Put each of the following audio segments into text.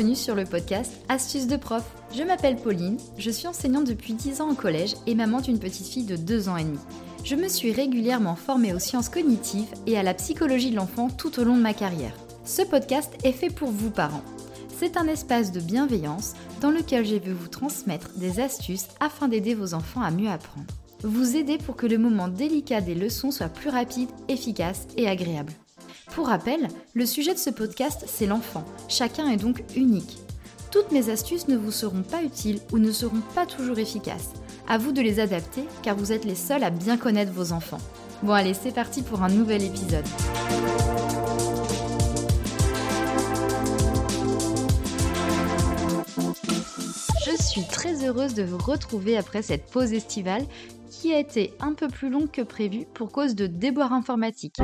bienvenue sur le podcast Astuces de prof. Je m'appelle Pauline, je suis enseignante depuis 10 ans au collège et maman d'une petite fille de 2 ans et demi. Je me suis régulièrement formée aux sciences cognitives et à la psychologie de l'enfant tout au long de ma carrière. Ce podcast est fait pour vous parents. C'est un espace de bienveillance dans lequel je vais vous transmettre des astuces afin d'aider vos enfants à mieux apprendre. Vous aider pour que le moment délicat des leçons soit plus rapide, efficace et agréable. Pour rappel, le sujet de ce podcast, c'est l'enfant. Chacun est donc unique. Toutes mes astuces ne vous seront pas utiles ou ne seront pas toujours efficaces. À vous de les adapter car vous êtes les seuls à bien connaître vos enfants. Bon allez, c'est parti pour un nouvel épisode. Je suis très heureuse de vous retrouver après cette pause estivale qui a été un peu plus longue que prévu pour cause de déboires informatiques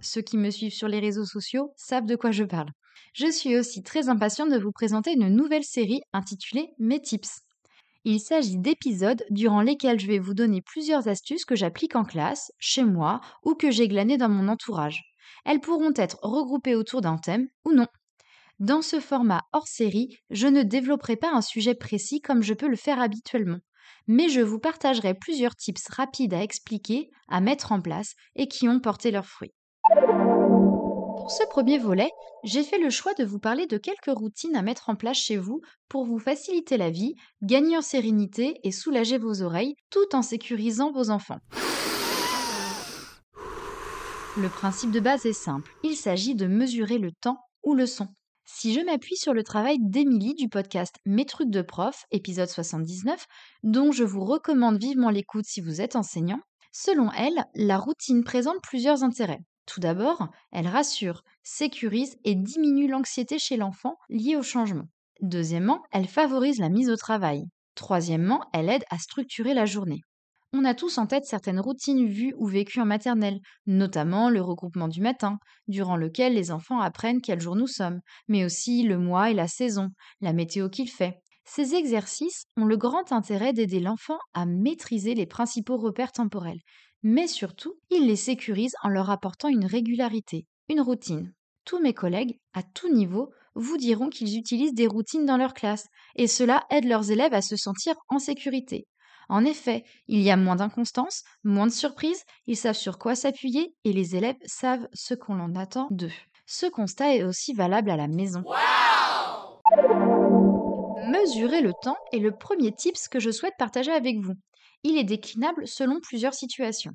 ceux qui me suivent sur les réseaux sociaux savent de quoi je parle. Je suis aussi très impatiente de vous présenter une nouvelle série intitulée Mes tips. Il s'agit d'épisodes durant lesquels je vais vous donner plusieurs astuces que j'applique en classe, chez moi ou que j'ai glanées dans mon entourage. Elles pourront être regroupées autour d'un thème ou non. Dans ce format hors série, je ne développerai pas un sujet précis comme je peux le faire habituellement, mais je vous partagerai plusieurs tips rapides à expliquer, à mettre en place et qui ont porté leurs fruits. Pour ce premier volet, j'ai fait le choix de vous parler de quelques routines à mettre en place chez vous pour vous faciliter la vie, gagner en sérénité et soulager vos oreilles tout en sécurisant vos enfants. Le principe de base est simple, il s'agit de mesurer le temps ou le son. Si je m'appuie sur le travail d'Émilie du podcast Mes trucs de prof, épisode 79, dont je vous recommande vivement l'écoute si vous êtes enseignant, selon elle, la routine présente plusieurs intérêts. Tout d'abord, elle rassure, sécurise et diminue l'anxiété chez l'enfant liée au changement. Deuxièmement, elle favorise la mise au travail. Troisièmement, elle aide à structurer la journée. On a tous en tête certaines routines vues ou vécues en maternelle, notamment le regroupement du matin, durant lequel les enfants apprennent quel jour nous sommes, mais aussi le mois et la saison, la météo qu'il fait. Ces exercices ont le grand intérêt d'aider l'enfant à maîtriser les principaux repères temporels, mais surtout, il les sécurise en leur apportant une régularité, une routine. Tous mes collègues, à tout niveau, vous diront qu'ils utilisent des routines dans leur classe, et cela aide leurs élèves à se sentir en sécurité. En effet, il y a moins d'inconstance, moins de surprises, ils savent sur quoi s'appuyer et les élèves savent ce qu'on en attend d'eux. Ce constat est aussi valable à la maison. Mesurer le temps est le premier tips que je souhaite partager avec vous il est déclinable selon plusieurs situations.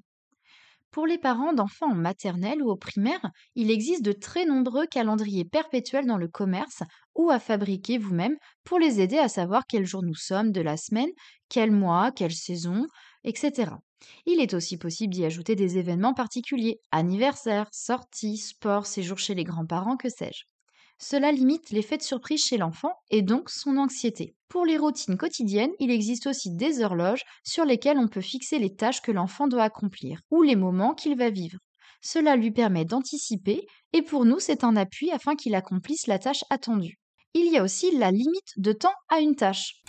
Pour les parents d'enfants en maternelle ou au primaire, il existe de très nombreux calendriers perpétuels dans le commerce ou à fabriquer vous-même pour les aider à savoir quel jour nous sommes de la semaine, quel mois, quelle saison, etc. Il est aussi possible d'y ajouter des événements particuliers, anniversaires, sorties, sports, séjours chez les grands-parents, que sais-je. Cela limite l'effet de surprise chez l'enfant et donc son anxiété. Pour les routines quotidiennes, il existe aussi des horloges sur lesquelles on peut fixer les tâches que l'enfant doit accomplir ou les moments qu'il va vivre. Cela lui permet d'anticiper et pour nous c'est un appui afin qu'il accomplisse la tâche attendue. Il y a aussi la limite de temps à une tâche.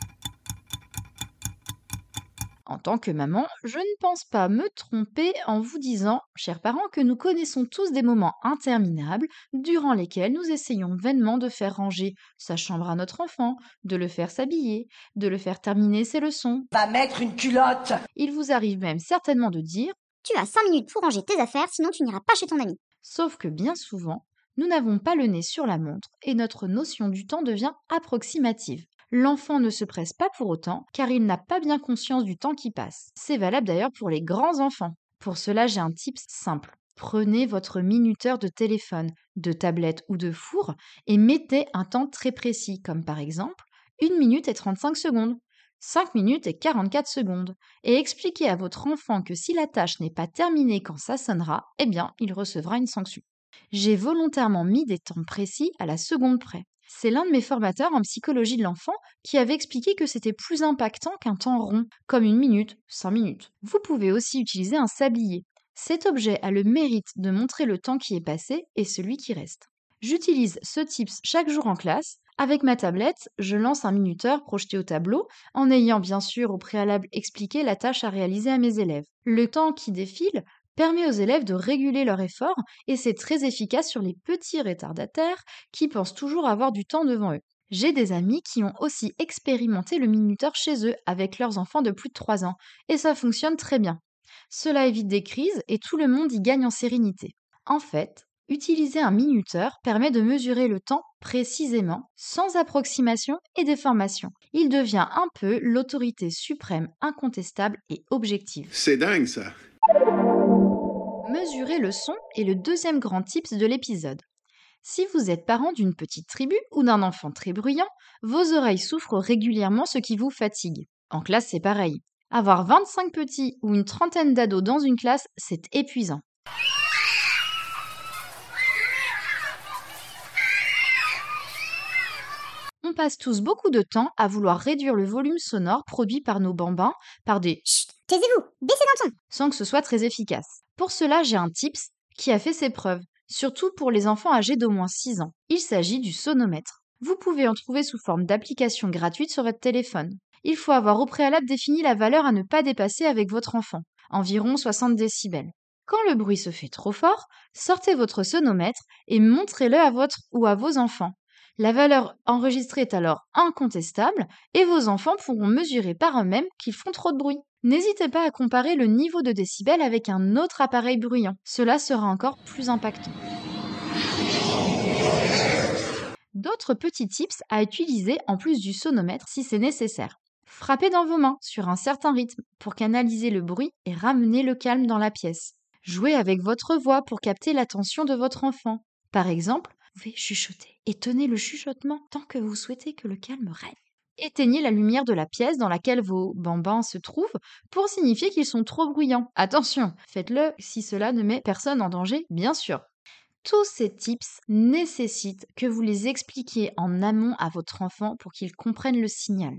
En tant que maman, je ne pense pas me tromper en vous disant, chers parents, que nous connaissons tous des moments interminables durant lesquels nous essayons vainement de faire ranger sa chambre à notre enfant, de le faire s'habiller, de le faire terminer ses leçons. Va mettre une culotte Il vous arrive même certainement de dire Tu as cinq minutes pour ranger tes affaires, sinon tu n'iras pas chez ton ami. Sauf que bien souvent, nous n'avons pas le nez sur la montre et notre notion du temps devient approximative. L'enfant ne se presse pas pour autant, car il n'a pas bien conscience du temps qui passe. C'est valable d'ailleurs pour les grands enfants. Pour cela, j'ai un tip simple. Prenez votre minuteur de téléphone, de tablette ou de four et mettez un temps très précis, comme par exemple 1 minute et 35 secondes, 5 minutes et 44 secondes, et expliquez à votre enfant que si la tâche n'est pas terminée quand ça sonnera, eh bien, il recevra une sanction. J'ai volontairement mis des temps précis à la seconde près. C'est l'un de mes formateurs en psychologie de l'enfant qui avait expliqué que c'était plus impactant qu'un temps rond, comme une minute, cinq minutes. Vous pouvez aussi utiliser un sablier. Cet objet a le mérite de montrer le temps qui est passé et celui qui reste. J'utilise ce tips chaque jour en classe. Avec ma tablette, je lance un minuteur projeté au tableau, en ayant bien sûr au préalable expliqué la tâche à réaliser à mes élèves. Le temps qui défile permet aux élèves de réguler leur effort et c'est très efficace sur les petits retardataires qui pensent toujours avoir du temps devant eux. J'ai des amis qui ont aussi expérimenté le minuteur chez eux avec leurs enfants de plus de 3 ans, et ça fonctionne très bien. Cela évite des crises et tout le monde y gagne en sérénité. En fait, utiliser un minuteur permet de mesurer le temps précisément, sans approximation et déformation. Il devient un peu l'autorité suprême, incontestable et objective. C'est dingue ça. Mesurer le son est le deuxième grand tips de l'épisode. Si vous êtes parent d'une petite tribu ou d'un enfant très bruyant, vos oreilles souffrent régulièrement ce qui vous fatigue. En classe, c'est pareil. Avoir 25 petits ou une trentaine d'ados dans une classe, c'est épuisant. Passe tous beaucoup de temps à vouloir réduire le volume sonore produit par nos bambins par des Chut, taisez-vous, baissez le ton. sans que ce soit très efficace. Pour cela, j'ai un tips qui a fait ses preuves, surtout pour les enfants âgés d'au moins 6 ans. Il s'agit du sonomètre. Vous pouvez en trouver sous forme d'application gratuite sur votre téléphone. Il faut avoir au préalable défini la valeur à ne pas dépasser avec votre enfant, environ 60 décibels. Quand le bruit se fait trop fort, sortez votre sonomètre et montrez-le à votre ou à vos enfants. La valeur enregistrée est alors incontestable et vos enfants pourront mesurer par eux-mêmes qu'ils font trop de bruit. N'hésitez pas à comparer le niveau de décibels avec un autre appareil bruyant. Cela sera encore plus impactant. D'autres petits tips à utiliser en plus du sonomètre si c'est nécessaire. Frappez dans vos mains sur un certain rythme pour canaliser le bruit et ramener le calme dans la pièce. Jouez avec votre voix pour capter l'attention de votre enfant. Par exemple, pouvez chuchoter et tenez le chuchotement tant que vous souhaitez que le calme règne. Éteignez la lumière de la pièce dans laquelle vos bambins se trouvent pour signifier qu'ils sont trop bruyants. Attention, faites-le si cela ne met personne en danger, bien sûr. Tous ces tips nécessitent que vous les expliquiez en amont à votre enfant pour qu'il comprenne le signal.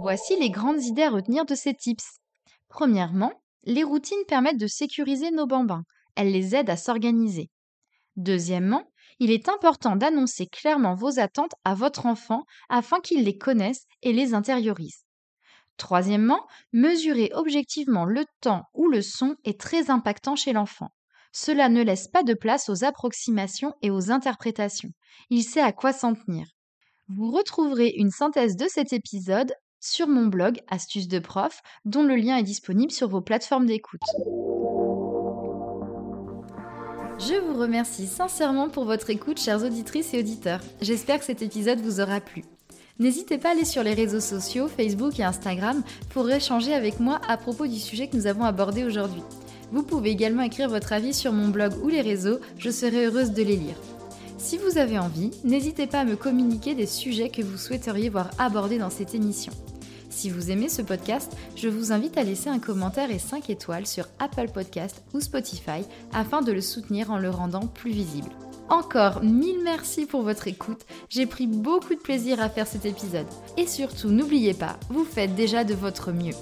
Voici les grandes idées à retenir de ces tips. Premièrement, les routines permettent de sécuriser nos bambins. Elles les aident à s'organiser. Deuxièmement, il est important d'annoncer clairement vos attentes à votre enfant afin qu'il les connaisse et les intériorise. Troisièmement, mesurer objectivement le temps ou le son est très impactant chez l'enfant. Cela ne laisse pas de place aux approximations et aux interprétations. Il sait à quoi s'en tenir. Vous retrouverez une synthèse de cet épisode sur mon blog Astuces de prof, dont le lien est disponible sur vos plateformes d'écoute. Je vous remercie sincèrement pour votre écoute, chères auditrices et auditeurs. J'espère que cet épisode vous aura plu. N'hésitez pas à aller sur les réseaux sociaux, Facebook et Instagram, pour échanger avec moi à propos du sujet que nous avons abordé aujourd'hui. Vous pouvez également écrire votre avis sur mon blog ou les réseaux, je serai heureuse de les lire. Si vous avez envie, n'hésitez pas à me communiquer des sujets que vous souhaiteriez voir abordés dans cette émission. Si vous aimez ce podcast, je vous invite à laisser un commentaire et 5 étoiles sur Apple Podcast ou Spotify afin de le soutenir en le rendant plus visible. Encore mille merci pour votre écoute, j'ai pris beaucoup de plaisir à faire cet épisode. Et surtout, n'oubliez pas, vous faites déjà de votre mieux.